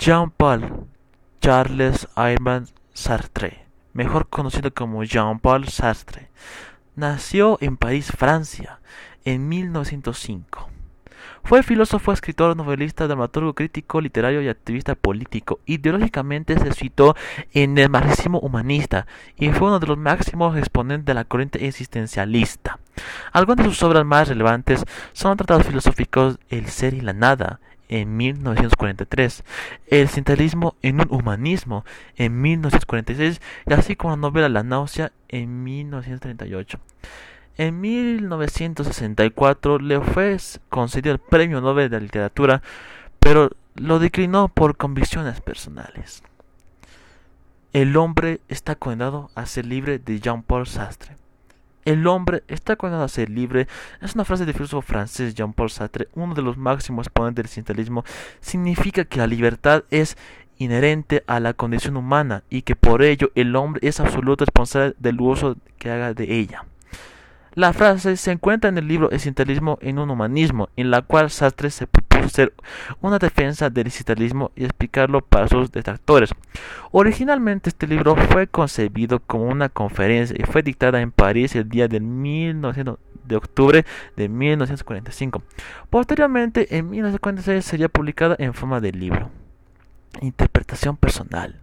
Jean-Paul Charles Armand Sartre, mejor conocido como Jean-Paul Sartre, nació en París, Francia, en 1905. Fue filósofo, escritor, novelista, dramaturgo, crítico literario y activista político. Ideológicamente se situó en el marxismo humanista y fue uno de los máximos exponentes de la corriente existencialista. Algunas de sus obras más relevantes son tratados filosóficos El ser y la nada, en 1943, El sindicalismo en un humanismo en 1946 y así como la novela La náusea en 1938. En 1964 le fue concedido el Premio Nobel de Literatura, pero lo declinó por convicciones personales. El hombre está condenado a ser libre de Jean-Paul Sartre. El hombre está condenado a ser libre es una frase del filósofo francés Jean-Paul Sartre, uno de los máximos exponentes del existencialismo. Significa que la libertad es inherente a la condición humana y que por ello el hombre es absoluto responsable del uso que haga de ella. La frase se encuentra en el libro Existencialismo en un humanismo, en la cual Sartre se ser una defensa del existencialismo y explicarlo para sus detractores. Originalmente este libro fue concebido como una conferencia y fue dictada en París el día del 1900 de octubre de 1945. Posteriormente, en 1946 sería publicada en forma de libro. Interpretación personal.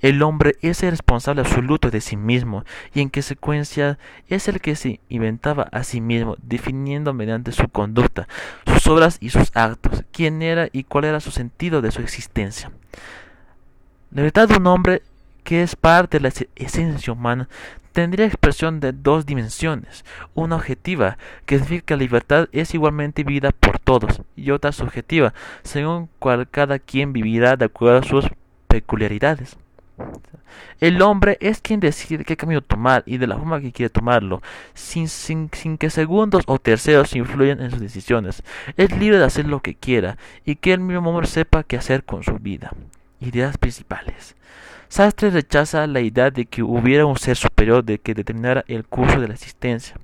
El hombre es el responsable absoluto de sí mismo y en consecuencia es el que se inventaba a sí mismo, definiendo mediante su conducta, sus obras y sus actos, quién era y cuál era su sentido de su existencia. La verdad de un hombre que es parte de la esencia humana tendría expresión de dos dimensiones, una objetiva, que significa que la libertad es igualmente vivida por todos, y otra subjetiva, según cual cada quien vivirá de acuerdo a sus peculiaridades. El hombre es quien decide qué camino tomar y de la forma que quiere tomarlo, sin, sin, sin, que segundos o terceros influyan en sus decisiones. Es libre de hacer lo que quiera y que el mismo hombre sepa qué hacer con su vida. Ideas principales. Sastre rechaza la idea de que hubiera un ser superior de que determinara el curso de la existencia.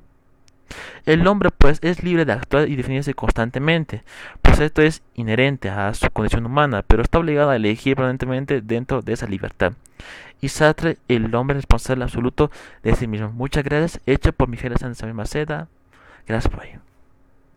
El hombre pues es libre de actuar y definirse constantemente, pues esto es inherente a su condición humana, pero está obligado a elegir permanentemente dentro de esa libertad. Y Sartre, el hombre responsable absoluto de sí mismo. Muchas gracias, hecho por Miguel Sánchez Maceda. Gracias por ello.